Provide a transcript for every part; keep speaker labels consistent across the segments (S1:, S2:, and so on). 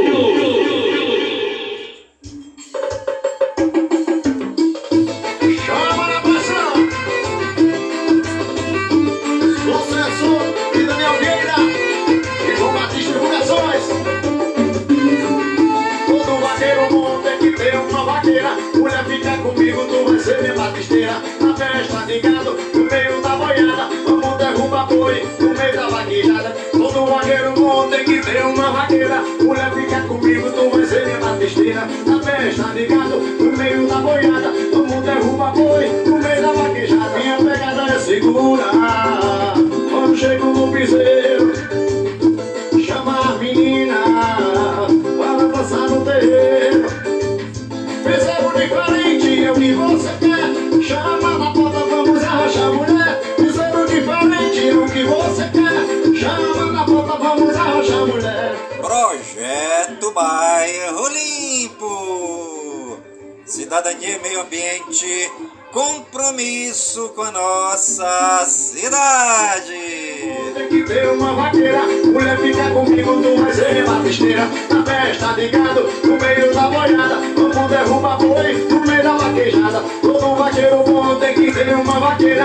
S1: Chama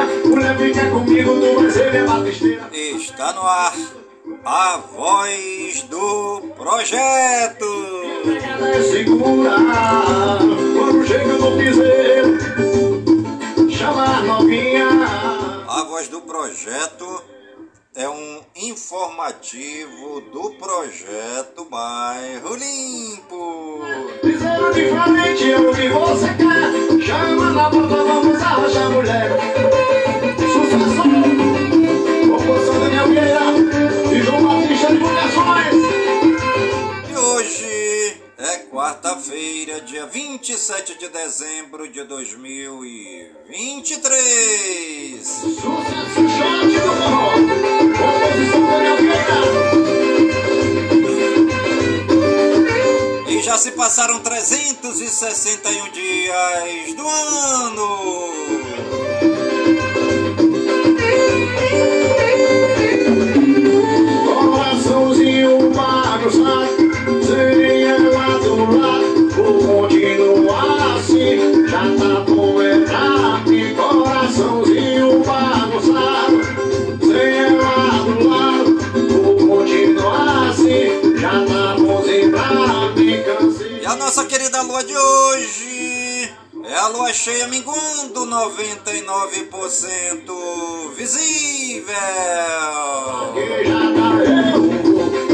S1: vaqueira, mulher fica comigo, tu vai ser minha besteira.
S2: Está no ar a voz do projeto.
S1: É segura, quando chega no piseiro, chama a novinha.
S2: A voz do projeto é um informativo do projeto Bairro Limpo.
S1: Dizendo diferente o que você quer. Chama na porta, vamos arrachar mulher.
S2: Quarta-feira, dia 27 de dezembro de 2023.
S1: Sucesso shot do forró.
S2: E já se passaram 361 dias do ano.
S1: Coraçãozinho bagunçado, sem continuar assim. Já tá pra mim. Coraçãozinho bagunçado, sem ela do lado, vou continuar assim. Já tá bonzinho pra mim, cansei.
S2: E a nossa querida lua de hoje é a lua cheia mingundo 99% visível.
S1: Que já tá eu,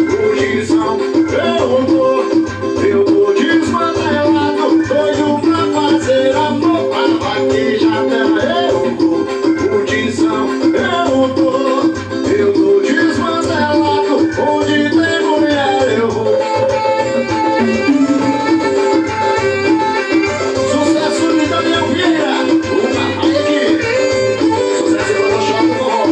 S1: posição, eu pra vaquejada eu tô, posição, eu tô, eu tô desmantelado, onde tem mulher eu vou. Sucesso de Daniel Vieira, uma aqui, sucesso Shopping do Forró.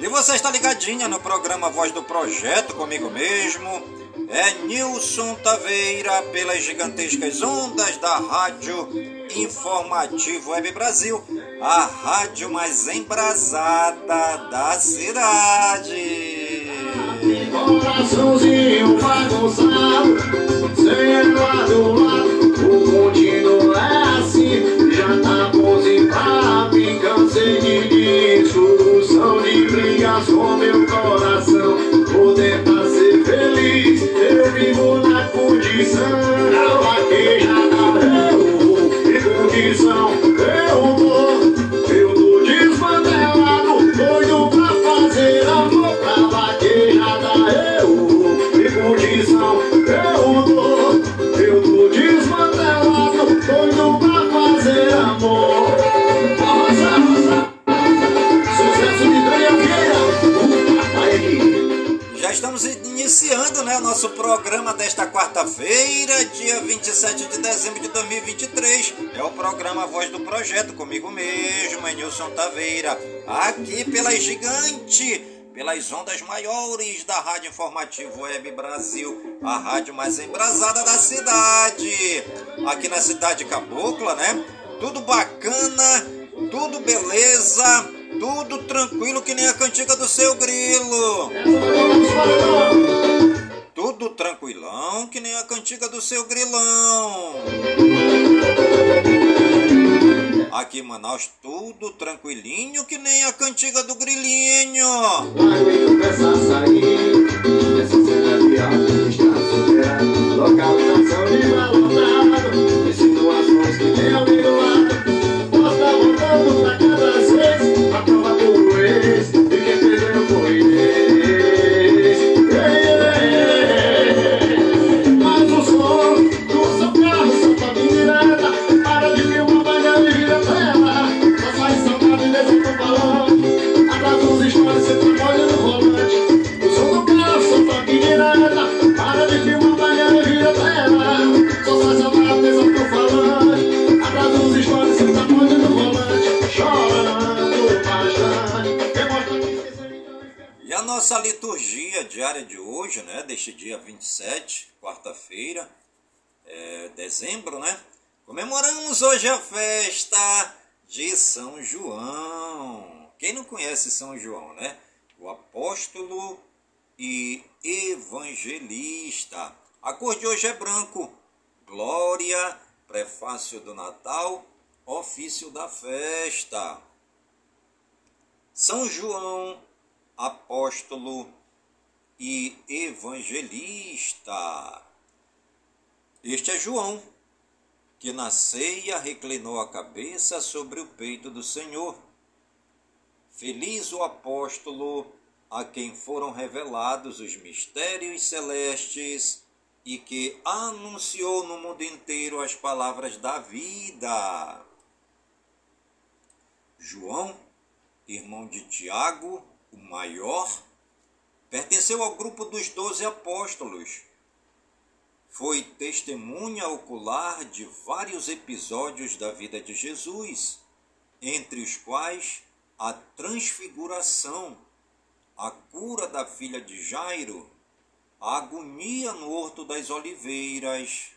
S2: E você está ligadinha no programa Voz do Projeto comigo mesmo. É Nilson Taveira pelas gigantescas ondas da Rádio Informativo Web Brasil, a rádio mais embrasada da cidade.
S1: Coraçãozinho bagunçado, sem ela do lado, o contínuo é assim, já tá bonzinho pra mim, cansei de discussão, de brigas com meu coração, vou tentar condição eu vou,
S2: programa desta quarta-feira, dia 27 de dezembro de 2023. É o programa Voz do Projeto, comigo mesmo, Nilson Taveira, aqui pela Gigante, pelas ondas maiores da Rádio Informativo Web Brasil, a rádio mais embrasada da cidade. Aqui na cidade Cabocla, né? Tudo bacana, tudo beleza, tudo tranquilo que nem a cantiga do seu grilo. Tudo tranquilão, que nem a cantiga do seu grilão. Aqui em Manaus, tudo tranquilinho, que nem a cantiga do grilinho.
S1: Localização de malotado, insinuações que tem ali
S2: quarta-feira, é, dezembro, né? Comemoramos hoje a festa de São João. Quem não conhece São João, né? O apóstolo e evangelista. A cor de hoje é branco. Glória, prefácio do Natal, ofício da festa. São João, apóstolo e evangelista. Este é João, que na ceia reclinou a cabeça sobre o peito do Senhor. Feliz o apóstolo a quem foram revelados os mistérios celestes e que anunciou no mundo inteiro as palavras da vida. João, irmão de Tiago, o maior, pertenceu ao grupo dos doze apóstolos. Foi testemunha ocular de vários episódios da vida de Jesus, entre os quais a transfiguração, a cura da filha de Jairo, a agonia no Horto das Oliveiras.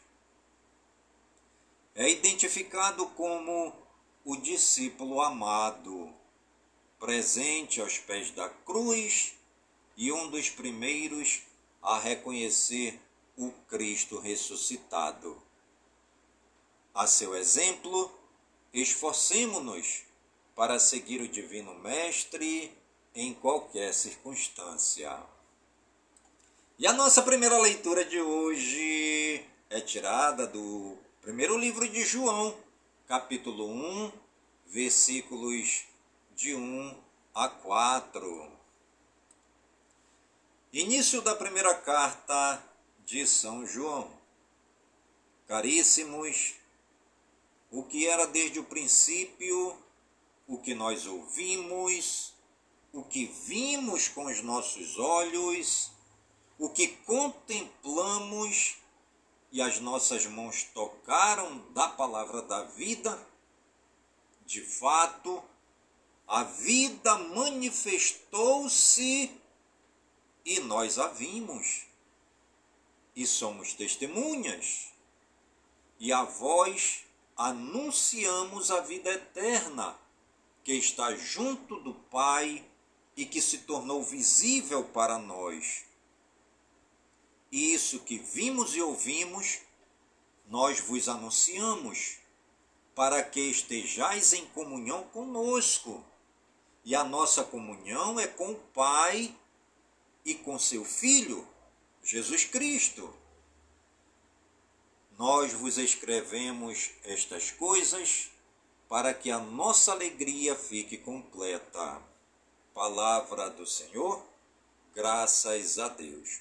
S2: É identificado como o discípulo amado, presente aos pés da cruz e um dos primeiros a reconhecer o Cristo ressuscitado. A seu exemplo, esforcemo-nos para seguir o Divino Mestre em qualquer circunstância. E a nossa primeira leitura de hoje é tirada do primeiro livro de João, capítulo 1, versículos de 1 a 4. Início da primeira carta de São João. Caríssimos, o que era desde o princípio, o que nós ouvimos, o que vimos com os nossos olhos, o que contemplamos e as nossas mãos tocaram da palavra da vida, de fato, a vida manifestou-se e nós a vimos, e somos testemunhas, e a vós anunciamos a vida eterna que está junto do Pai e que se tornou visível para nós. Isso que vimos e ouvimos, nós vos anunciamos, para que estejais em comunhão conosco. E a nossa comunhão é com o Pai e com seu Filho, Jesus Cristo. Nós vos escrevemos estas coisas para que a nossa alegria fique completa. Palavra do Senhor, graças a Deus.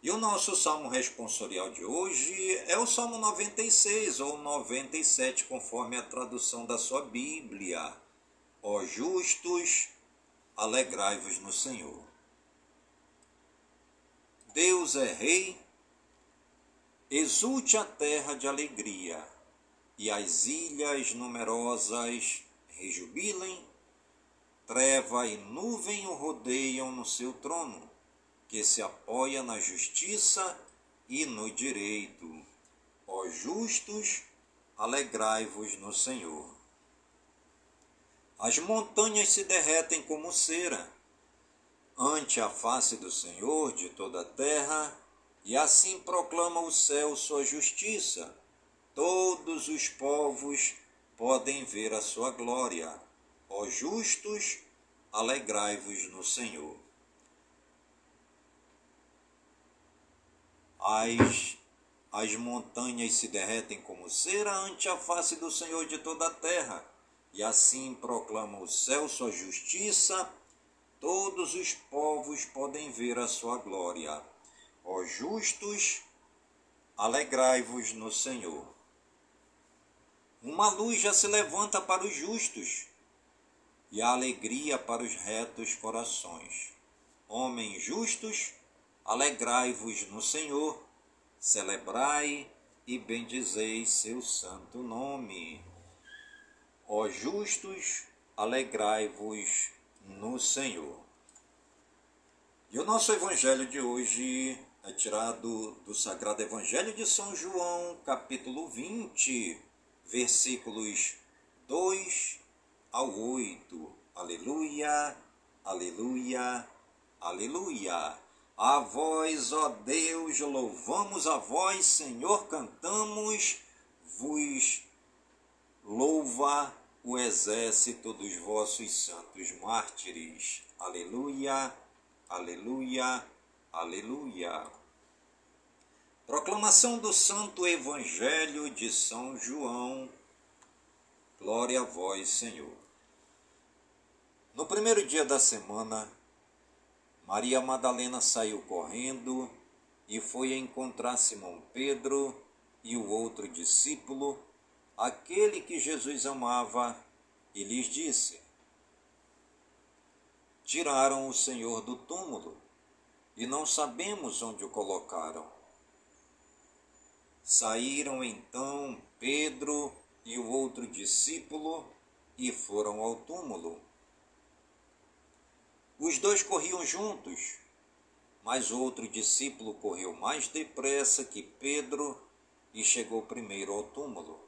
S2: E o nosso salmo responsorial de hoje é o Salmo 96 ou 97, conforme a tradução da sua Bíblia. Ó justos, alegrai-vos no Senhor. Deus é Rei, exulte a terra de alegria, e as ilhas numerosas rejubilem, treva e nuvem o rodeiam no seu trono, que se apoia na justiça e no direito. Ó justos, alegrai-vos no Senhor. As montanhas se derretem como cera, ante a face do Senhor de toda a terra, e assim proclama o céu sua justiça. Todos os povos podem ver a sua glória. Ó justos, alegrai-vos no Senhor. As, as montanhas se derretem como cera ante a face do Senhor de toda a terra, e assim proclama o céu sua justiça, todos os povos podem ver a sua glória. Ó justos, alegrai-vos no Senhor. Uma luz já se levanta para os justos, e a alegria para os retos corações. Homens justos, Alegrai-vos no Senhor, celebrai e bendizei seu santo nome. Ó justos, alegrai-vos no Senhor. E o nosso evangelho de hoje é tirado do Sagrado Evangelho de São João, capítulo 20, versículos 2 ao 8. Aleluia, aleluia, aleluia. A vós, ó Deus, louvamos a vós, Senhor, cantamos, vos louva o exército dos vossos santos mártires. Aleluia, aleluia, aleluia. Proclamação do Santo Evangelho de São João. Glória a vós, Senhor. No primeiro dia da semana, Maria Madalena saiu correndo e foi encontrar Simão Pedro e o outro discípulo, aquele que Jesus amava, e lhes disse: Tiraram o Senhor do túmulo e não sabemos onde o colocaram. Saíram então Pedro e o outro discípulo e foram ao túmulo. Os dois corriam juntos, mas outro discípulo correu mais depressa que Pedro e chegou primeiro ao túmulo.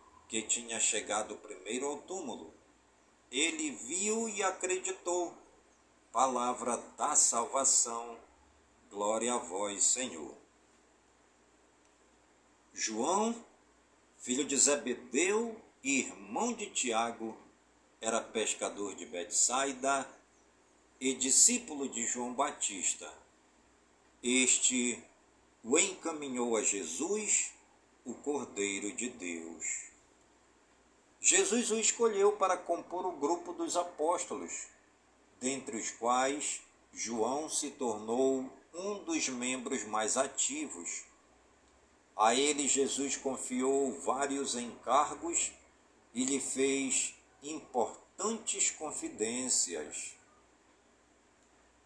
S2: que tinha chegado primeiro ao túmulo. Ele viu e acreditou. Palavra da salvação. Glória a vós, Senhor. João, filho de Zebedeu e irmão de Tiago, era pescador de Betsaida e discípulo de João Batista. Este o encaminhou a Jesus, o Cordeiro de Deus. Jesus o escolheu para compor o grupo dos apóstolos, dentre os quais João se tornou um dos membros mais ativos. A ele Jesus confiou vários encargos e lhe fez importantes confidências.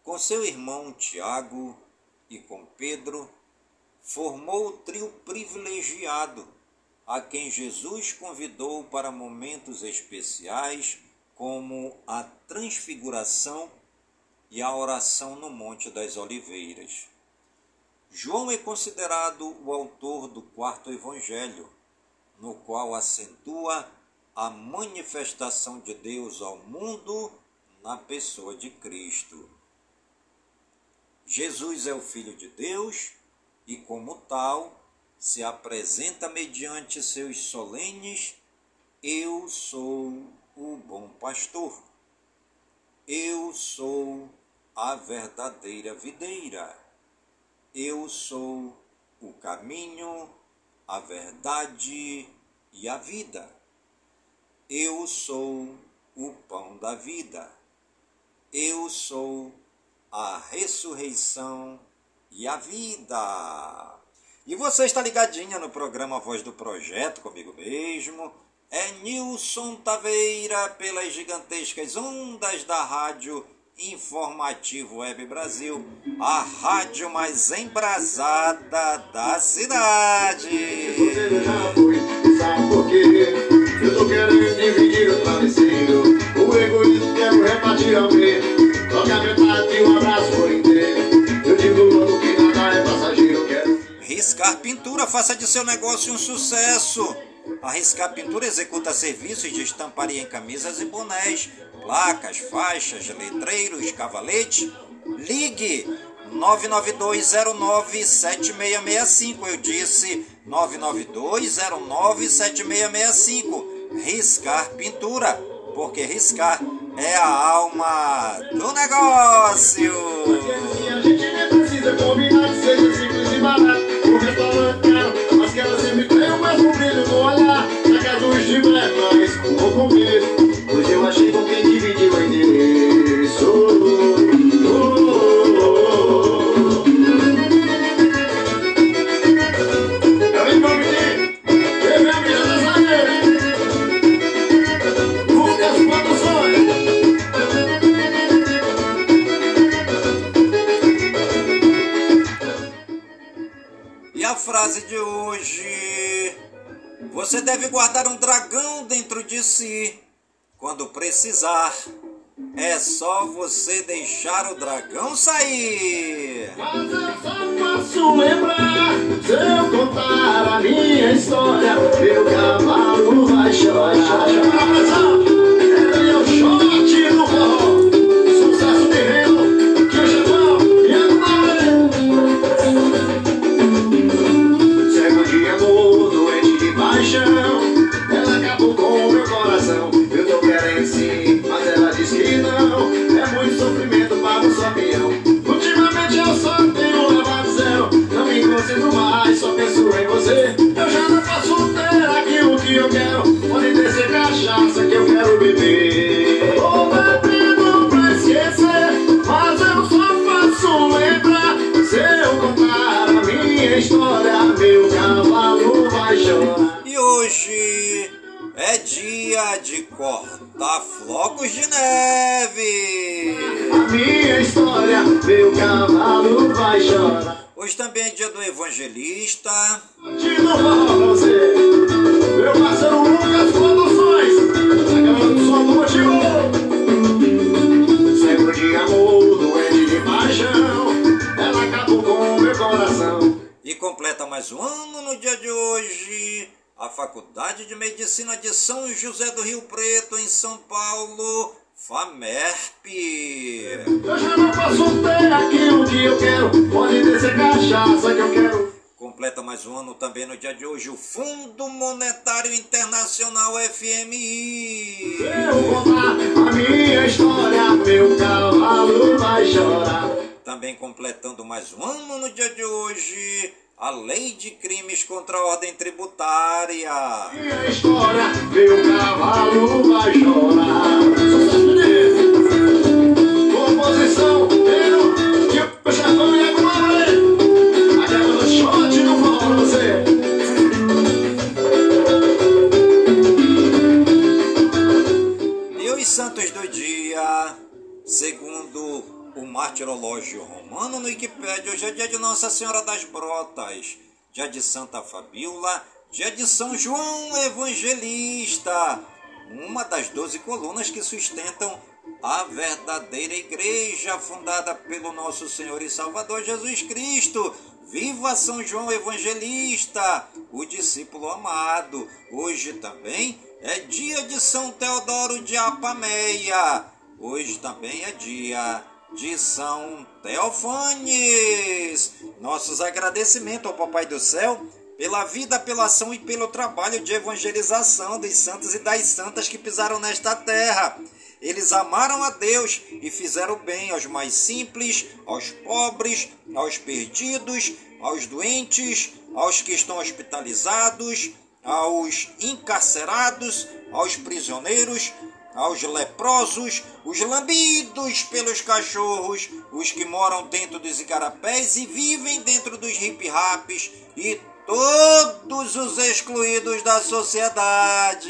S2: Com seu irmão Tiago e com Pedro, formou o trio privilegiado a quem Jesus convidou para momentos especiais, como a transfiguração e a oração no Monte das Oliveiras. João é considerado o autor do quarto evangelho, no qual acentua a manifestação de Deus ao mundo na pessoa de Cristo. Jesus é o Filho de Deus e, como tal, se apresenta mediante seus solenes: Eu sou o bom pastor. Eu sou a verdadeira videira. Eu sou o caminho, a verdade e a vida. Eu sou o pão da vida. Eu sou a ressurreição e a vida. E você está ligadinha no programa Voz do Projeto comigo mesmo. É Nilson Taveira pelas gigantescas ondas da rádio Informativo Web Brasil, a rádio mais embrasada da cidade.
S1: Eu tô querendo dividir o travesseiro. O egoísmo quero repartir ao ver.
S2: Riscar Pintura, faça de seu negócio um sucesso. A Riscar Pintura executa serviços de estamparia em camisas e bonés, placas, faixas, letreiros, cavalete. Ligue 992097665. Eu disse 992097665. Riscar Pintura, porque riscar é a alma do negócio. Deve guardar um dragão dentro de si. Quando precisar, é só você deixar o dragão sair.
S1: Mas eu só posso lembrar Se eu contar a minha história Meu cavalo vai chorar
S2: flocos de neve.
S1: A minha história, meu cavalo vai chorar.
S2: Hoje também é dia do evangelista.
S1: De novo pra você, meu parceiro Lucas Produções, acabando do som do motivo. Cego de amor, doente de paixão, ela acabou com meu coração.
S2: E completa mais um ano no dia de hoje. A Faculdade de Medicina de São José do Rio Preto, em São Paulo, FAMERP.
S1: Eu já não posso ter aquilo que eu quero, pode descer cachaça que eu quero.
S2: Completa mais um ano também no dia de hoje o Fundo Monetário Internacional FMI.
S1: Eu contar a minha história, meu cavalo vai chorar.
S2: Também completando mais um ano no dia de hoje, a Lei de Crimes contra a Ordem Tributária.
S1: Minha história, meu cavalo vai chorar. Composição, eu, que o chefão e a comadre. Acaba no shot no forró você.
S2: E os santos do dia, segundo o martirológio romano no Wikipédia, hoje é dia de Nossa Senhora das Brotas, dia de Santa Fabíola, dia de São João Evangelista, uma das doze colunas que sustentam a verdadeira igreja fundada pelo nosso Senhor e Salvador Jesus Cristo. Viva São João Evangelista, o discípulo amado. Hoje também é dia de São Teodoro de Apameia. Hoje também é dia de São Teofanes. Nossos agradecimentos ao Papai do Céu pela vida, pela ação e pelo trabalho de evangelização dos santos e das santas que pisaram nesta terra. Eles amaram a Deus e fizeram bem aos mais simples, aos pobres, aos perdidos, aos doentes, aos que estão hospitalizados, aos encarcerados, aos prisioneiros, aos leprosos, os lambidos pelos cachorros, os que moram dentro dos igarapés e vivem dentro dos hip-raps e todos os excluídos da sociedade.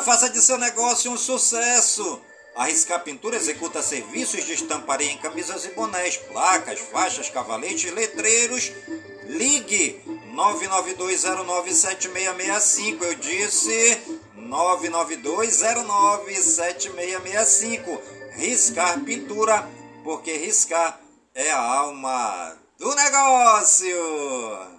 S2: Faça de seu negócio um sucesso. A Riscar Pintura executa serviços de estamparia em camisas e bonés, placas, faixas, cavaletes, letreiros. Ligue 992097665. Eu disse 992097665. Riscar Pintura, porque riscar é a alma do negócio.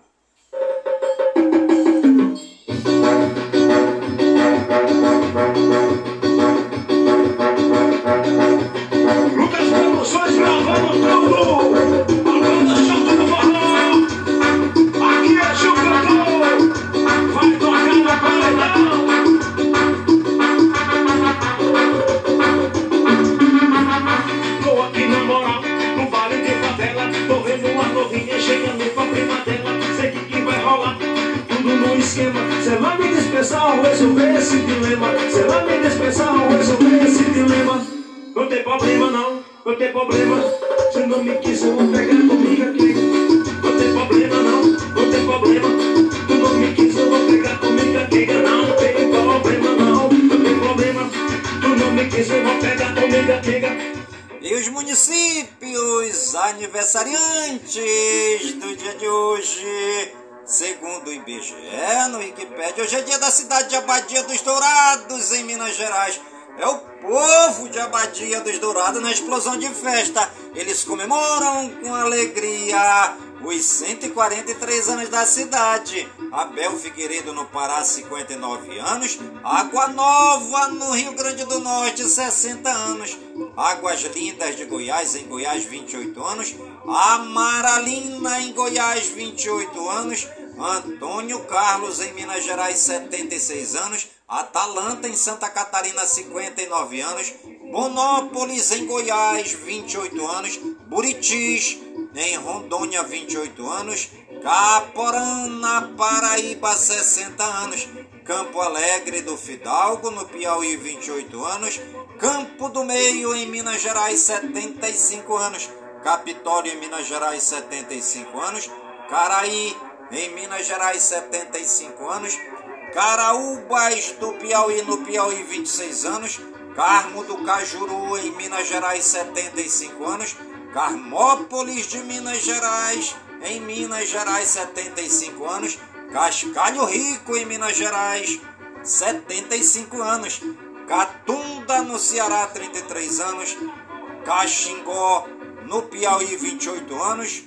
S1: Não tem problema não, não tem problema. Não me quis, eu vou pegar comigo aqui. Não tem problema não, não tem problema. Tu não me quis, eu vou pegar comigo aqui. Não tem problema não, não tem problema. Tu não me quis, eu vou pegar comigo aqui.
S2: E os municípios aniversariantes do dia de hoje, segundo o IBGE, no Wikipedia, hoje é dia da cidade de Abadia dos Dourados, em Minas Gerais. É o povo de Abadia dos Dourados na explosão de festa. Eles comemoram com alegria os 143 anos da cidade. Abel Figueiredo no Pará, 59 anos. Água Nova no Rio Grande do Norte, 60 anos. Águas Lindas de Goiás, em Goiás, 28 anos. Amaralina, em Goiás, 28 anos. Antônio Carlos, em Minas Gerais, 76 anos. Atalanta, em Santa Catarina, 59 anos. Bonópolis, em Goiás, 28 anos. Buritis, em Rondônia, 28 anos. Caporã, na Paraíba, 60 anos. Campo Alegre do Fidalgo, no Piauí, 28 anos. Campo do Meio, em Minas Gerais, 75 anos. Capitólio, em Minas Gerais, 75 anos. Caraí, em Minas Gerais, 75 anos. Caraúbas do Piauí, no Piauí, 26 anos. Carmo do Cajuru, em Minas Gerais, 75 anos. Carmópolis de Minas Gerais, em Minas Gerais, 75 anos. Cascalho Rico, em Minas Gerais, 75 anos. Catunda, no Ceará, 33 anos. Caxingó, no Piauí, 28 anos.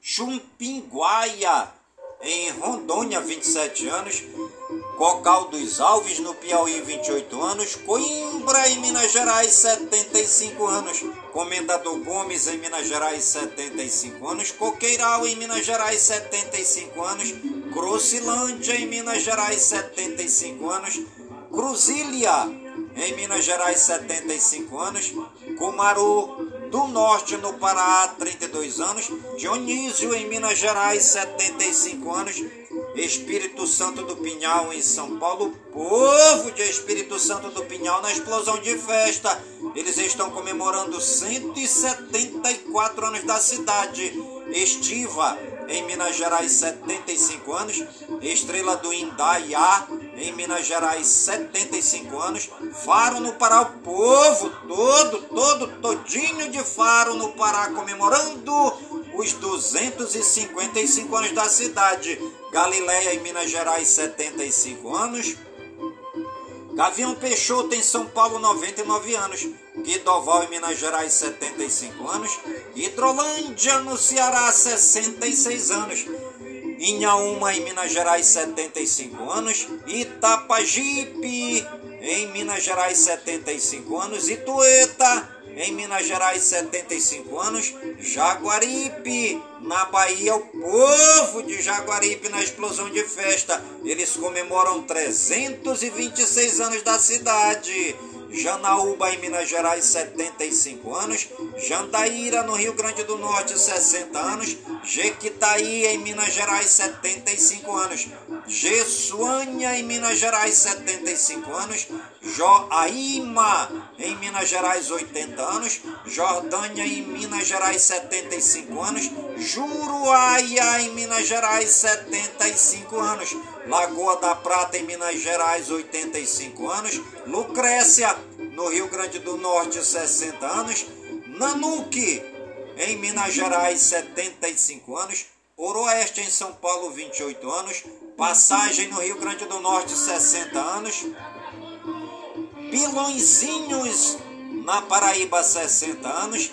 S2: Chumpinguaia, em Rondônia, 27 anos. Cocal dos Alves, no Piauí, 28 anos. Coimbra, em Minas Gerais, 75 anos. Comendador Gomes, em Minas Gerais, 75 anos. Coqueiral, em Minas Gerais, 75 anos. Crocilândia, em Minas Gerais, 75 anos. Cruzília, em Minas Gerais, 75 anos. Cumaru, do Norte, no Pará, 32 anos. Dionísio, em Minas Gerais, 75 anos. Espírito Santo do Pinhal, em São Paulo. Povo de Espírito Santo do Pinhal na explosão de festa. Eles estão comemorando 174 anos da cidade. Estiva, em Minas Gerais, 75 anos. Estrela do Indaiá, em Minas Gerais, 75 anos. Faro no Pará, o povo todo, todo, todinho de Faro no Pará, comemorando os 255 anos da cidade. Galileia, em Minas Gerais, 75 anos. Gavião Peixoto, em São Paulo, 99 anos. Guidoval, em Minas Gerais, 75 anos. Hidrolândia, no Ceará, 66 anos. Inhaúma, em Minas Gerais, 75 anos. Itapajipe, em Minas Gerais, 75 anos. Itueta, em Minas Gerais, 75 anos. Jaguaripe, na Bahia, o povo de Jaguaripe na explosão de festa. Eles comemoram 326 anos da cidade. Janaúba, em Minas Gerais, 75 anos. Jandaíra, no Rio Grande do Norte, 60 anos. Jequitaí, em Minas Gerais, 75 anos. Jesuânia, em Minas Gerais, 75 anos. Joaíma, em Minas Gerais, 80 anos. Jordânia, em Minas Gerais, 75 anos. Juruáia, em Minas Gerais, 75 anos. Lagoa da Prata, em Minas Gerais, 85 anos. Lucrécia, no Rio Grande do Norte, 60 anos. Nanuque, em Minas Gerais, 75 anos. Oroeste, em São Paulo, 28 anos. Passagem no Rio Grande do Norte, 60 anos. Pilõezinhos, na Paraíba, 60 anos.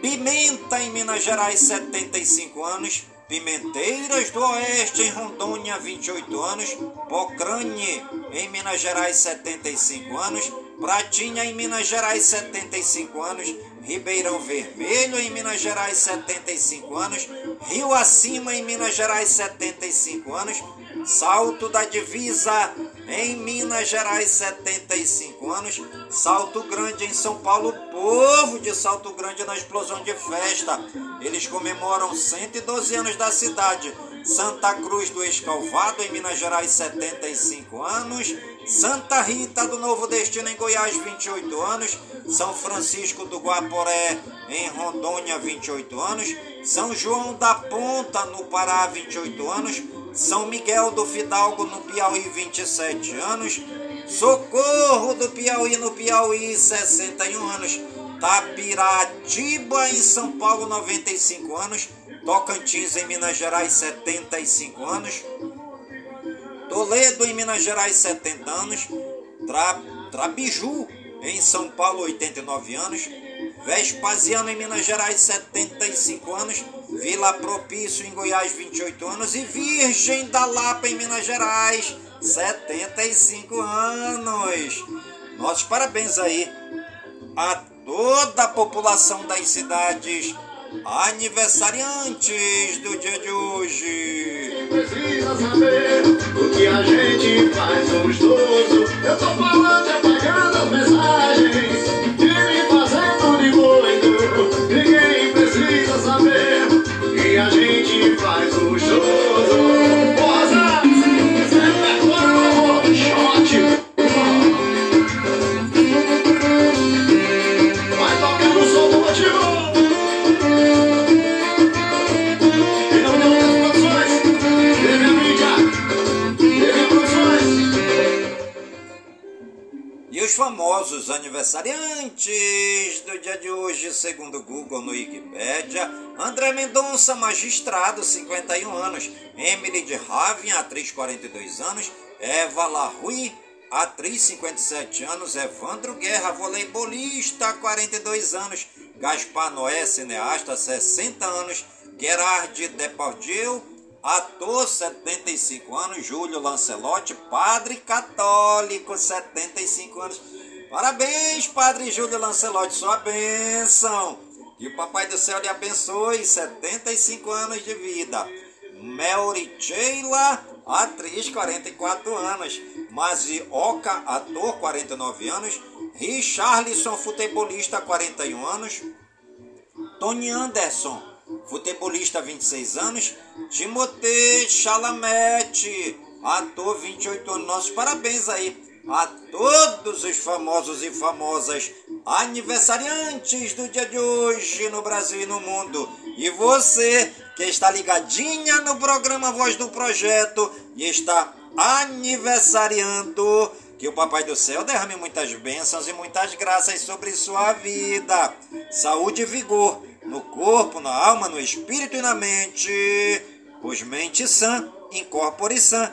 S2: Pimenta, em Minas Gerais, 75 anos. Pimenteiras do Oeste, em Rondônia, 28 anos. Pocrane, em Minas Gerais, 75 anos. Pratinha, em Minas Gerais, 75 anos. Ribeirão Vermelho, em Minas Gerais, 75 anos. Rio Acima, em Minas Gerais, 75 anos. Salto da Divisa, em Minas Gerais, 75 anos. Salto Grande, em São Paulo, povo de Salto Grande na explosão de festa. Eles comemoram 112 anos da cidade. Santa Cruz do Escalvado, em Minas Gerais, 75 anos. Santa Rita do Novo Destino, em Goiás, 28 anos. São Francisco do Guaporé, em Rondônia, 28 anos. São João da Ponta, no Pará, 28 anos. São Miguel do Fidalgo, no Piauí, 27 anos. Socorro do Piauí, no Piauí, 61 anos. Tapiratiba, em São Paulo, 95 anos. Tocantins, em Minas Gerais, 75 anos. Toledo, em Minas Gerais, 70 anos. Tra, Trabiju, em São Paulo, 89 anos. Vespasiano, em Minas Gerais, 75 anos. Vila Propício, em Goiás, 28 anos. E Virgem da Lapa, em Minas Gerais, 75 anos. Nossos parabéns aí a toda a população das cidades aniversariantes do dia de hoje.
S1: Precisa saber o que a gente faz. Eu tô falando apagando as mensagens faz gostoso. Rosa,
S2: famosos aniversariantes do dia de hoje, segundo Google no Wikipedia, André Mendonça, magistrado, 51 anos, Emily de Ravin, atriz, 42 anos, Eva Larui, atriz, 57 anos, Evandro Guerra, voleibolista, 42 anos, Gaspar Noé, cineasta, 60 anos, Gerard Depardieu, ator, 75 anos, Júlio Lancelotti, padre católico, 75 anos. Parabéns, padre Júlio Lancelotti, sua bênção. Que o Papai do Céu lhe abençoe, 75 anos de vida. Melry Sheila, atriz, 44 anos. Mazioca, ator, 49 anos. Richarlison, futebolista, 41 anos. Tony Anderson, futebolista 26 anos, Timothée Chalamet, ator 28 anos. Nossos parabéns aí a todos os famosos e famosas aniversariantes do dia de hoje no Brasil e no mundo. E você que está ligadinha no programa Voz do Projeto e está aniversariando, que o Papai do Céu derrame muitas bênçãos e muitas graças sobre sua vida. Saúde e vigor no corpo, na alma, no espírito e na mente. Pois mente sã, incorpore sã.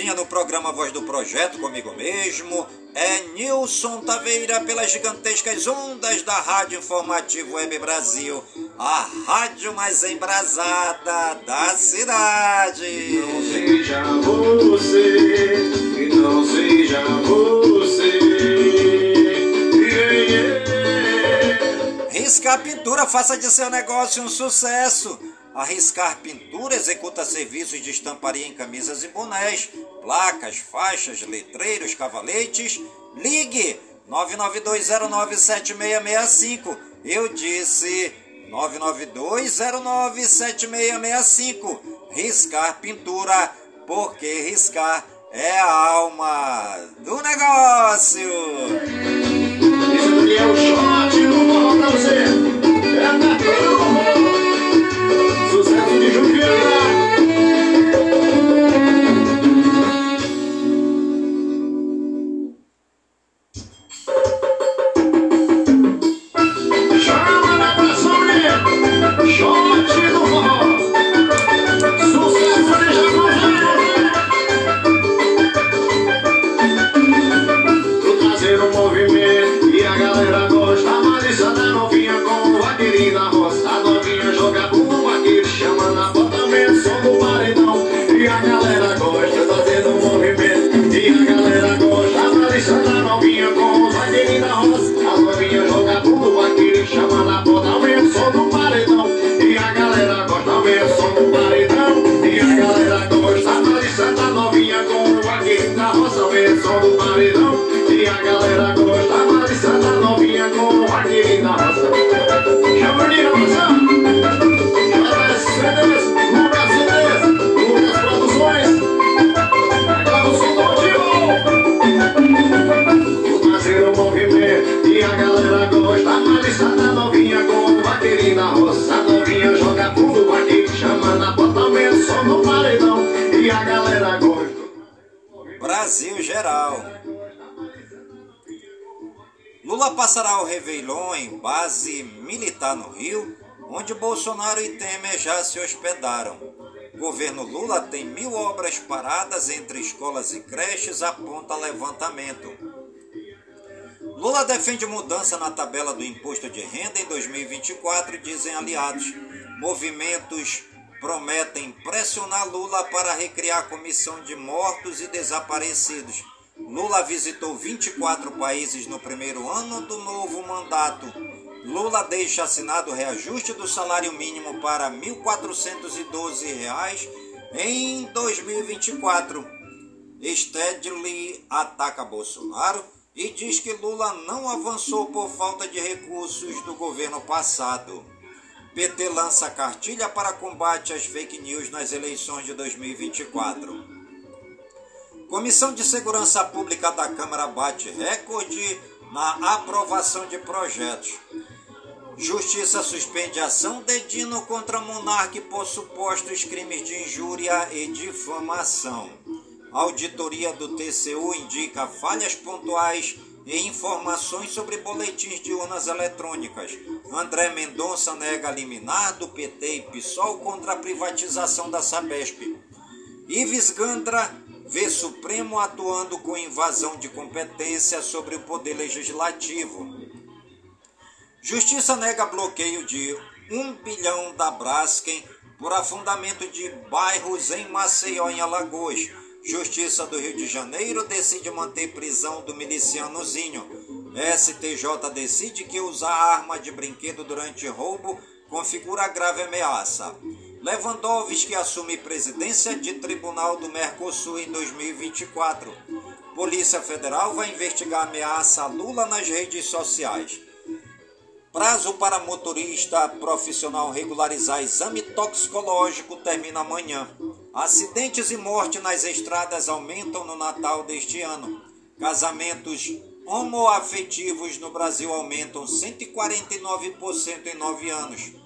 S2: No programa Voz do Projeto comigo mesmo. É Nilson Taveira pelas gigantescas ondas da Rádio Informativo Web Brasil, a rádio mais embrasada da cidade.
S1: Não seja você, não seja você.
S2: Riscar Pintura, faça de seu negócio um sucesso. A Riscar Pintura executa serviços de estamparia em camisas e bonés, placas, faixas, letreiros, cavaletes. Ligue 992097665. Eu disse 992097665. Riscar Pintura, porque riscar é a alma do negócio.
S1: Esse daqui é o shot. É a. Sucesso de Juliana.
S2: Passará o Réveillon em base militar no Rio, onde Bolsonaro e Temer já se hospedaram. Governo Lula tem mil obras paradas entre escolas e creches, aponta levantamento. Lula defende mudança na tabela do imposto de renda em 2024, dizem aliados. Movimentos prometem pressionar Lula para recriar a comissão de mortos e desaparecidos. Lula visitou 24 países no primeiro ano do novo mandato. Lula deixa assinado o reajuste do salário mínimo para 1.412 reais em 2024. Stedley ataca Bolsonaro e diz que Lula não avançou por falta de recursos do governo passado. PT lança cartilha para combate às fake news nas eleições de 2024. Comissão de Segurança Pública da Câmara bate recorde na aprovação de projetos. Justiça suspende ação de Dino contra Monarque por supostos crimes de injúria e difamação. Auditoria do TCU indica falhas pontuais e informações sobre boletins de urnas eletrônicas. André Mendonça nega liminar do PT e PSOL contra a privatização da Sabesp. Ives Gandra vê Supremo atuando com invasão de competência sobre o poder legislativo. Justiça nega bloqueio de 1 bilhão da Braskem por afundamento de bairros em Maceió, em Alagoas. Justiça do Rio de Janeiro decide manter prisão do milicianozinho. STJ decide que usar arma de brinquedo durante roubo configura grave ameaça. Lewandowski assume presidência de Tribunal do Mercosul em 2024. Polícia Federal vai investigar ameaça a Lula nas redes sociais. Prazo para motorista profissional regularizar exame toxicológico termina amanhã. Acidentes e morte nas estradas aumentam no Natal deste ano. Casamentos homoafetivos no Brasil aumentam 149% em nove anos.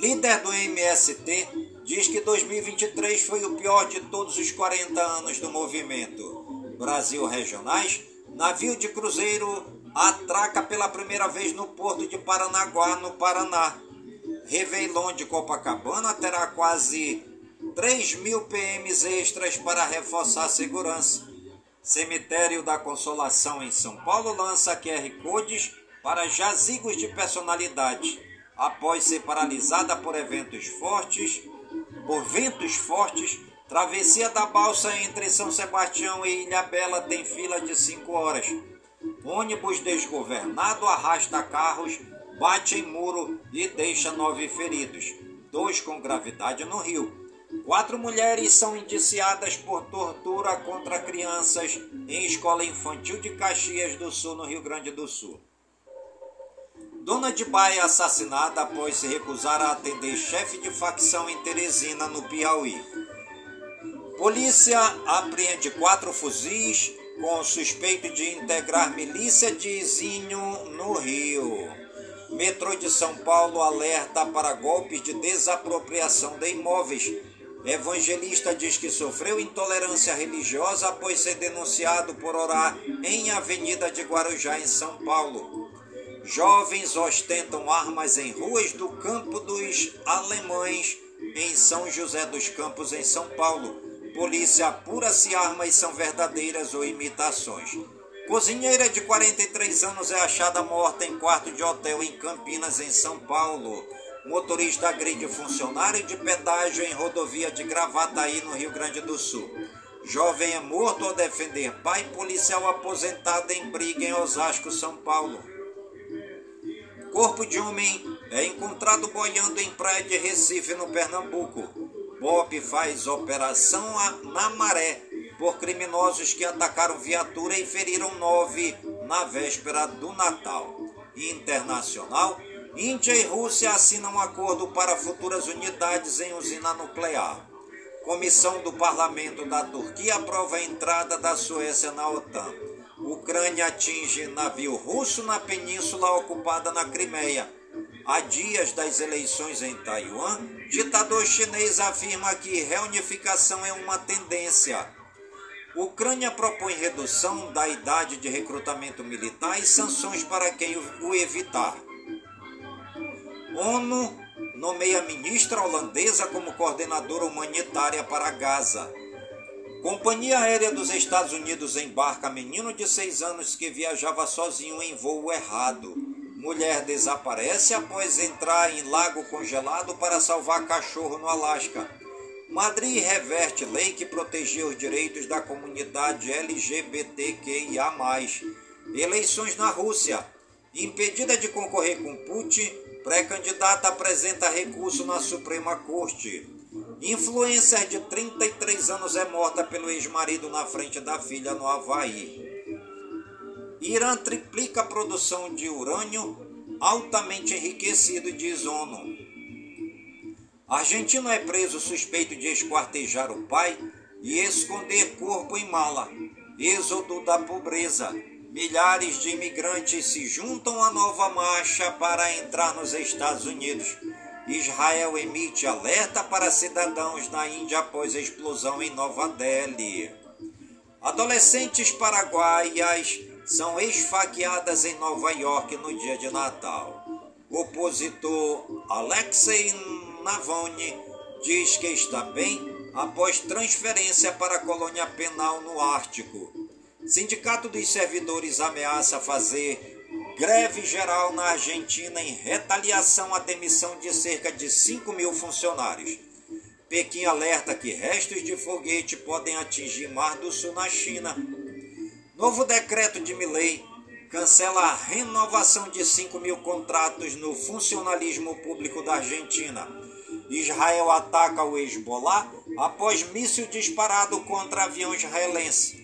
S2: Líder do MST diz que 2023 foi o pior de todos os 40 anos do movimento. Brasil Regionais, navio de cruzeiro atraca pela primeira vez no porto de Paranaguá, no Paraná. Réveillon de Copacabana terá quase 3 mil PMs extras para reforçar a segurança. Cemitério da Consolação em São Paulo lança QR Codes para jazigos de personalidade, após ser paralisada por eventos fortes, por ventos fortes. Travessia da balsa entre São Sebastião e Ilha Bela tem fila de 5 horas. Ônibus desgovernado arrasta carros, bate em muro e deixa nove feridos, dois com gravidade no Rio. Quatro mulheres são indiciadas por tortura contra crianças em escola infantil de Caxias do Sul, no Rio Grande do Sul. Dona de Baia assassinada após se recusar a atender chefe de facção em Teresina, no Piauí. Polícia apreende quatro fuzis com suspeito de integrar milícia de Izinho no Rio. Metrô de São Paulo alerta para golpes de desapropriação de imóveis Evangelista diz que sofreu intolerância religiosa após ser denunciado por orar em Avenida de Guarujá, em São Paulo. Jovens ostentam armas em ruas do Campo dos Alemães, em São José dos Campos, em São Paulo. Polícia apura se armas são verdadeiras ou imitações. Cozinheira de 43 anos é achada morta em quarto de hotel em Campinas, em São Paulo. Motorista agride funcionário de pedágio em rodovia de Gravataí, no Rio Grande do Sul. Jovem é morto ao defender pai policial aposentado em briga em Osasco, São Paulo. Corpo de homem é encontrado boiando em praia de Recife, no Pernambuco. Bob faz operação na maré por criminosos que atacaram viatura e feriram nove na véspera do Natal. Internacional Índia e Rússia assinam acordo para futuras unidades em usina nuclear. Comissão do Parlamento da Turquia aprova a entrada da Suécia na OTAN. Ucrânia atinge navio russo na península ocupada na Crimeia. Há dias das eleições em Taiwan, ditador chinês afirma que reunificação é uma tendência. Ucrânia propõe redução da idade de recrutamento militar e sanções para quem o evitar. ONU nomeia ministra holandesa como coordenadora humanitária para Gaza. Companhia Aérea dos Estados Unidos embarca menino de seis anos que viajava sozinho em voo errado. Mulher desaparece após entrar em lago congelado para salvar cachorro no Alasca. Madrid reverte lei que protegia os direitos da comunidade LGBTQIA. Eleições na Rússia. Impedida de concorrer com Putin, Pré-candidata apresenta recurso na Suprema Corte. Influencer de 33 anos é morta pelo ex-marido na frente da filha no Havaí. Irã triplica a produção de urânio altamente enriquecido, diz ONU. Argentino é preso suspeito de esquartejar o pai e esconder corpo em mala. Êxodo da pobreza. Milhares de imigrantes se juntam à nova marcha para entrar nos Estados Unidos. Israel emite alerta para cidadãos na Índia após a explosão em Nova Delhi. Adolescentes paraguaias são esfaqueadas em Nova York no dia de Natal. O opositor Alexei Navalny diz que está bem após transferência para a colônia penal no Ártico. Sindicato dos Servidores ameaça fazer greve geral na Argentina em retaliação à demissão de cerca de 5 mil funcionários. Pequim alerta que restos de foguete podem atingir Mar do Sul na China. Novo decreto de Milley cancela a renovação de 5 mil contratos no funcionalismo público da Argentina. Israel ataca o Hezbollah após míssil disparado contra avião israelense.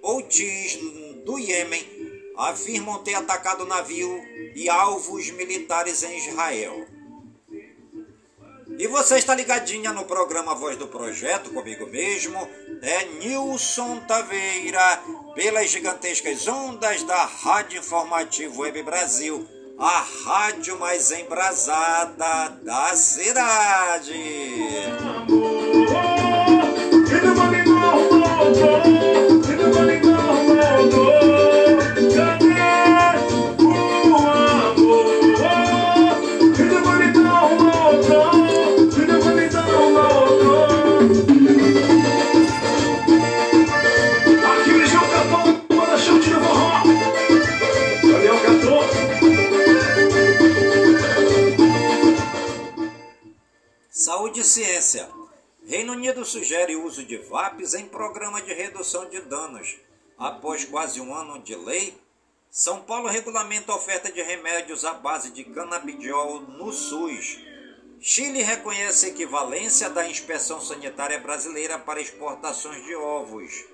S2: Houthis do Iêmen afirmam ter atacado navio e alvos militares em Israel. E você está ligadinha no programa Voz do Projeto, comigo mesmo, é Nilson Taveira, pelas gigantescas ondas da Rádio Informativo Web Brasil, a rádio mais embrasada da cidade. Reino Unido sugere uso de VAPs em programa de redução de danos. Após quase um ano de lei, São Paulo regulamenta a oferta de remédios à base de canabidiol no SUS. Chile reconhece equivalência da inspeção sanitária brasileira para exportações de ovos.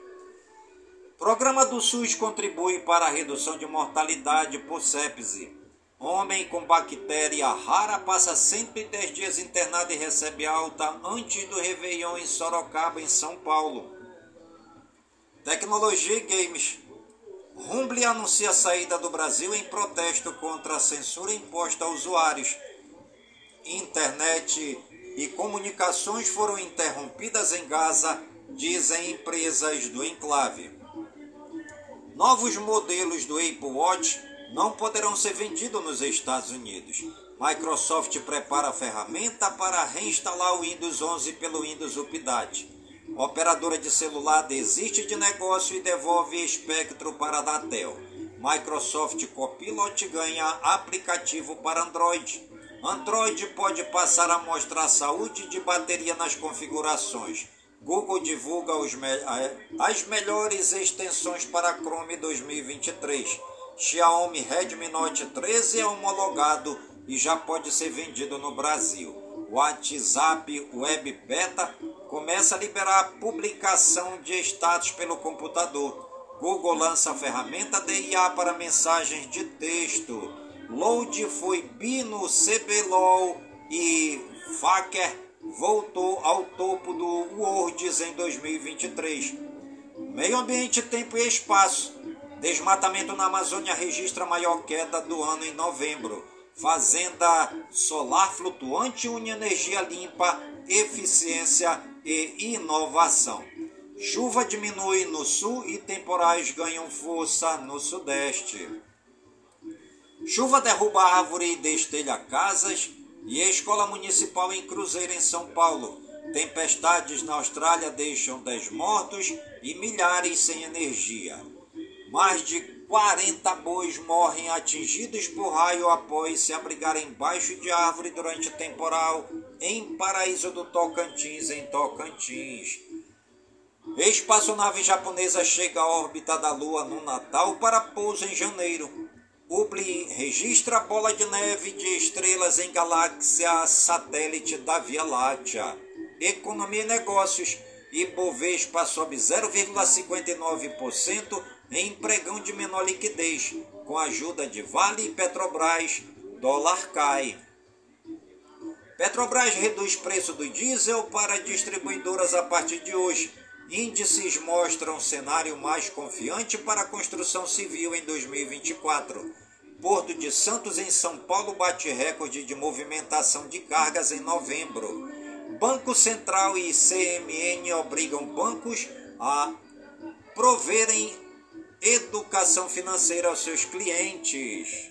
S2: Programa do SUS contribui para a redução de mortalidade por sepse. Homem com bactéria rara passa 110 dias internado e recebe alta antes do Réveillon em Sorocaba, em São Paulo. Tecnologia e games. Rumble anuncia a saída do Brasil em protesto contra a censura imposta a usuários. Internet e comunicações foram interrompidas em Gaza, dizem empresas do enclave. Novos modelos do Apple Watch não poderão ser vendidos nos Estados Unidos. Microsoft prepara a ferramenta para reinstalar o Windows 11 pelo Windows Update. Operadora de celular desiste de negócio e devolve espectro para a Datel. Microsoft Copilot ganha aplicativo para Android. Android pode passar a mostrar saúde de bateria nas configurações. Google divulga as melhores extensões para Chrome 2023. Xiaomi Redmi Note 13 é homologado e já pode ser vendido no Brasil. WhatsApp Web Beta começa a liberar a publicação de status pelo computador. Google lança a ferramenta DIA para mensagens de texto. Load foi Bino, CBLOL e Faker voltou ao topo do Worlds em 2023. Meio Ambiente, Tempo e Espaço. Desmatamento na Amazônia registra maior queda do ano em novembro. Fazenda solar flutuante une energia limpa, eficiência e inovação. Chuva diminui no sul e temporais ganham força no sudeste. Chuva derruba árvore e destelha casas e escola municipal em Cruzeiro, em São Paulo. Tempestades na Austrália deixam 10 mortos e milhares sem energia. Mais de 40 bois morrem atingidos por raio após se abrigarem embaixo de árvore durante temporal em Paraíso do Tocantins, em Tocantins. Espaçonave japonesa chega à órbita da Lua no Natal para pouso em janeiro. UBLI registra bola de neve de estrelas em galáxia satélite da Via Láctea. Economia e negócios. Ibovespa sobe 0,59% em pregão de menor liquidez. Com a ajuda de Vale e Petrobras, dólar cai. Petrobras reduz preço do diesel para distribuidoras a partir de hoje. Índices mostram um cenário mais confiante para a construção civil em 2024. Porto de Santos, em São Paulo, bate recorde de movimentação de cargas em novembro. Banco Central e CMN obrigam bancos a proverem educação financeira aos seus clientes.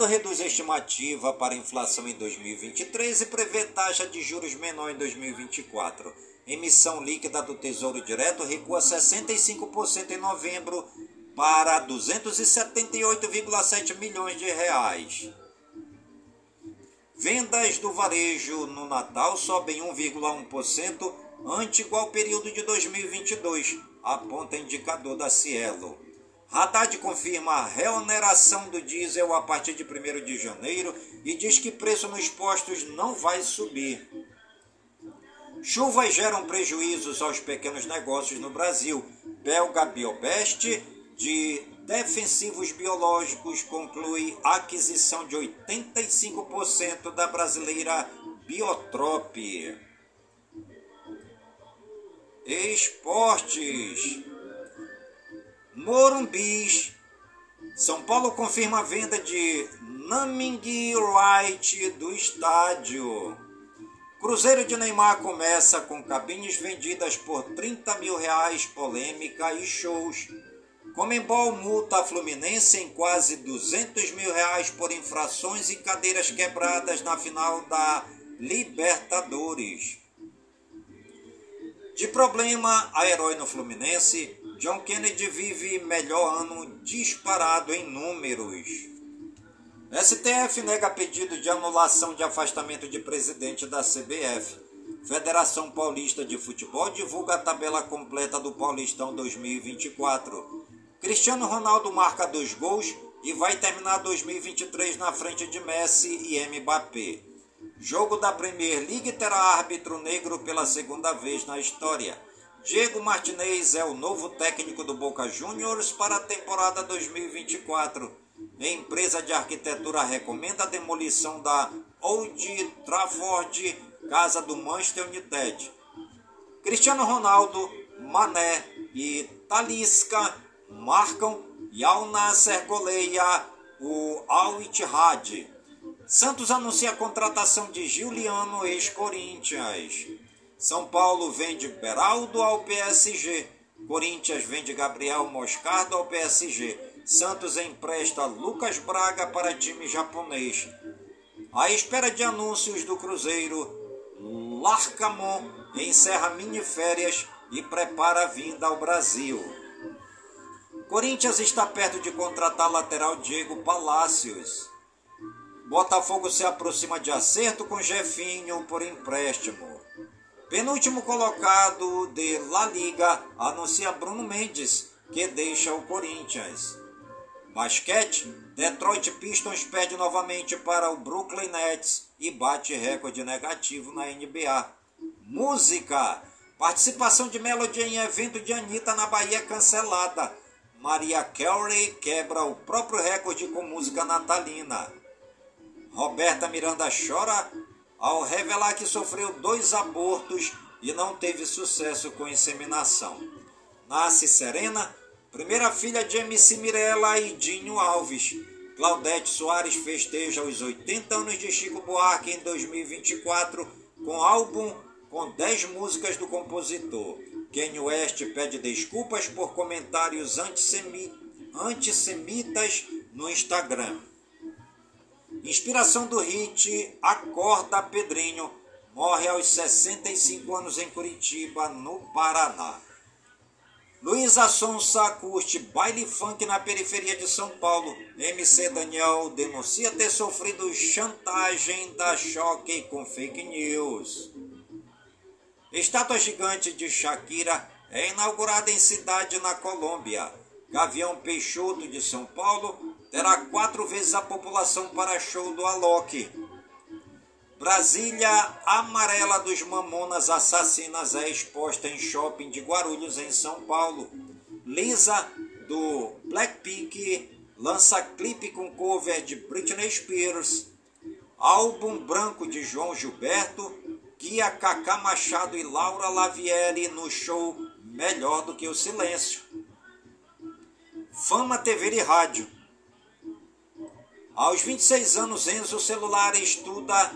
S2: Mercado reduz a estimativa para a inflação em 2023 e prevê taxa de juros menor em 2024. Emissão líquida do Tesouro Direto recua 65% em novembro para 278,7 milhões de reais. Vendas do varejo no Natal sobem 1,1% ante igual período de 2022, aponta indicador da Cielo. Haddad confirma a reoneração do diesel a partir de 1 de janeiro e diz que preço nos postos não vai subir. Chuvas geram prejuízos aos pequenos negócios no Brasil. Belga Biobest, de defensivos biológicos, conclui aquisição de 85% da brasileira Biotrop. Esportes. Morumbis. São Paulo confirma a venda de naming right do estádio. Cruzeiro de Neymar começa com cabines vendidas por 30 mil reais, polêmica e shows. Comembol multa a Fluminense em quase 200 mil reais por infrações e cadeiras quebradas na final da Libertadores. De problema a herói no Fluminense, John Kennedy vive melhor ano disparado em números. STF nega pedido de anulação de afastamento de presidente da CBF. Federação Paulista de Futebol divulga a tabela completa do Paulistão 2024. Cristiano Ronaldo marca dois gols e vai terminar 2023 na frente de Messi e Mbappé. Jogo da Premier League terá árbitro negro pela segunda vez na história. Diego Martinez é o novo técnico do Boca Juniors para a temporada 2024. A empresa de arquitetura recomenda a demolição da Old Trafford, casa do Manchester United. Cristiano Ronaldo, Mané e Talisca marcam e Al Nasser goleia o Al Ittihad. Santos anuncia a contratação de Juliano ex-Corinthians. São Paulo vende Beraldo ao PSG. Corinthians vende Gabriel Moscardo ao PSG. Santos empresta Lucas Braga para time japonês. À espera de anúncios do Cruzeiro, Larcamon encerra mini férias e prepara a vinda ao Brasil. Corinthians está perto de contratar lateral Diego Palacios. Botafogo se aproxima de acerto com Jefinho por empréstimo. Penúltimo colocado de La Liga anuncia Bruno Mendes, que deixa o Corinthians. Basquete, Detroit Pistons perde novamente para o Brooklyn Nets e bate recorde negativo na NBA. Música, participação de Melody em evento de Anitta na Bahia cancelada. Maria Carey quebra o próprio recorde com música natalina. Roberta Miranda chora ao revelar que sofreu dois abortos e não teve sucesso com inseminação. Nasce Serena, primeira filha de MC Mirella e Dinho Alves. Claudete Soares festeja os 80 anos de Chico Buarque em 2024 com álbum com 10 músicas do compositor. Kanye West pede desculpas por comentários antissemitas no Instagram. Inspiração do hit Acorda Pedrinho morre aos 65 anos em Curitiba, no Paraná. Luísa Sonsa curte baile funk na periferia de São Paulo. MC Daniel denuncia ter sofrido chantagem da choque com fake news. Estátua gigante de Shakira é inaugurada em cidade na Colômbia. Gavião Peixoto de São Paulo terá quatro vezes a população para show do Alok. Brasília Amarela dos Mamonas Assassinas é exposta em shopping de Guarulhos, em São Paulo. Lisa, do Blackpink, lança clipe com cover de Britney Spears. Álbum branco de João Gilberto Guia Cacá Machado e Laura Lavieri no show Melhor do que o Silêncio. Fama TV e Rádio. Aos 26 anos, Enzo Celular estuda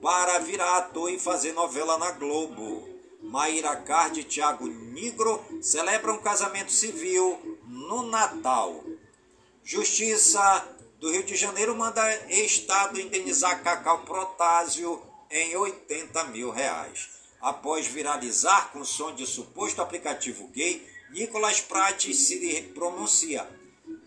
S2: para virar ator e fazer novela na Globo. Maíra Card e Thiago Nigro celebram casamento civil no Natal. Justiça do Rio de Janeiro manda Estado indenizar Cacau Protásio em 80 mil reais. Após viralizar com som de suposto aplicativo gay, Nicolas Prates se pronuncia.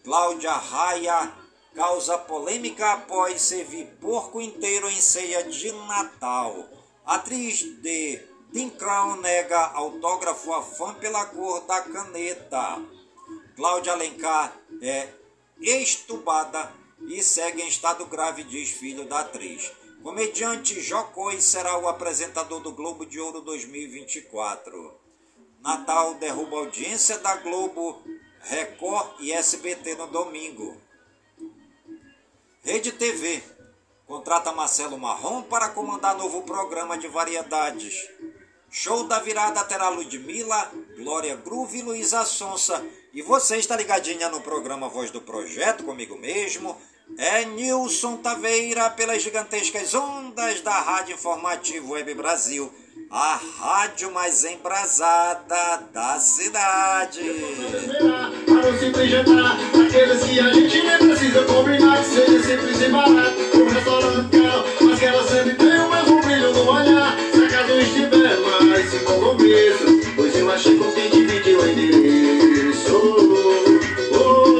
S2: Cláudia Raia causa polêmica após servir porco inteiro em ceia de Natal. Atriz de Tim Crown nega autógrafo a fã pela cor da caneta. Cláudia Alencar é estubada e segue em estado grave, diz filho da atriz. Comediante Jocoi será o apresentador do Globo de Ouro 2024. Natal derruba audiência da Globo, Record e SBT no domingo. Rede TV contrata Marcelo Marrom para comandar novo programa de variedades. Show da virada terá Ludmilla, Glória Groove e Luísa Sonsa. E você está ligadinha no programa Voz do Projeto comigo mesmo. É Nilson Taveira pelas gigantescas ondas da Rádio Informativo Web Brasil, a rádio mais embrasada da cidade.
S1: Simples e barato. Um restaurante caro, mas que ela sempre tem o mesmo brilho no olhar. Se a casa estiver mais sem compromisso, pois eu achei com quem dividiu o endereço. Oh, oh,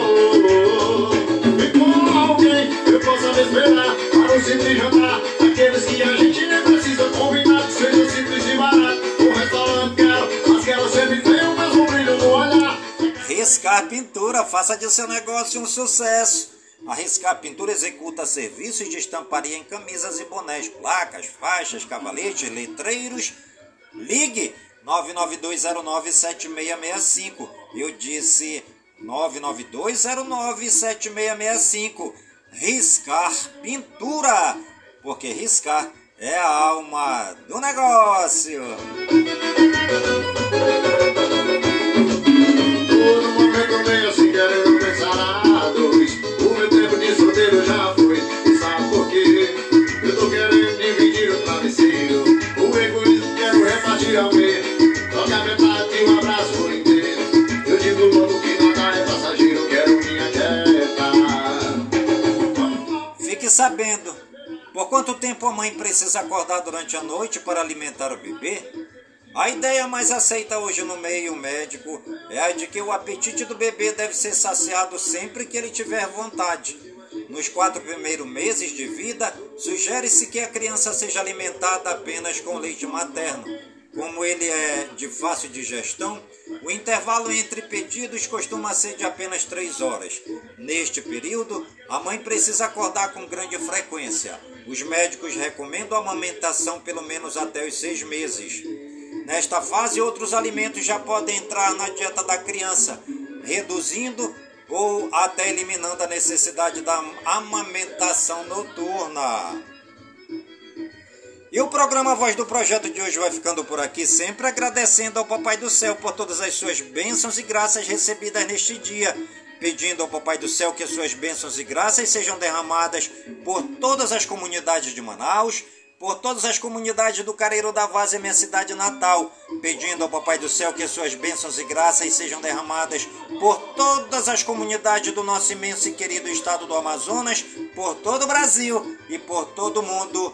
S1: oh. E com alguém eu possa me esperar para o simples jantar, aqueles que a gente nem precisa combinar, que seja simples e barato. Um restaurante caro, mas que ela sempre tem o mesmo brilho no olhar.
S2: Riscar Pintura, faça de seu negócio um sucesso. A Riscar Pintura executa serviços de estamparia em camisas e bonés, placas, faixas, cavaletes, letreiros. Ligue 992097665. Eu disse 992097665. Riscar Pintura, porque riscar é a alma do negócio. Por quanto tempo a mãe precisa acordar durante a noite para alimentar o bebê? A ideia mais aceita hoje no meio médico é a de que o apetite do bebê deve ser saciado sempre que ele tiver vontade. Nos quatro primeiros meses de vida, sugere-se que a criança seja alimentada apenas com leite materno. Como ele é de fácil digestão, o intervalo entre pedidos costuma ser de apenas três horas. Neste período, a mãe precisa acordar com grande frequência. Os médicos recomendam a amamentação pelo menos até os seis meses. Nesta fase, outros alimentos já podem entrar na dieta da criança, reduzindo ou até eliminando a necessidade da amamentação noturna. E o programa Voz do Projeto de hoje vai ficando por aqui, sempre agradecendo ao Papai do Céu por todas as suas bênçãos e graças recebidas neste dia, pedindo ao Papai do Céu que as suas bênçãos e graças sejam derramadas por todas as comunidades de Manaus, por todas as comunidades do Careiro da Vaz, minha cidade natal, pedindo ao Papai do Céu que as suas bênçãos e graças sejam derramadas por todas as comunidades do nosso imenso e querido estado do Amazonas, por todo o Brasil e por todo o mundo.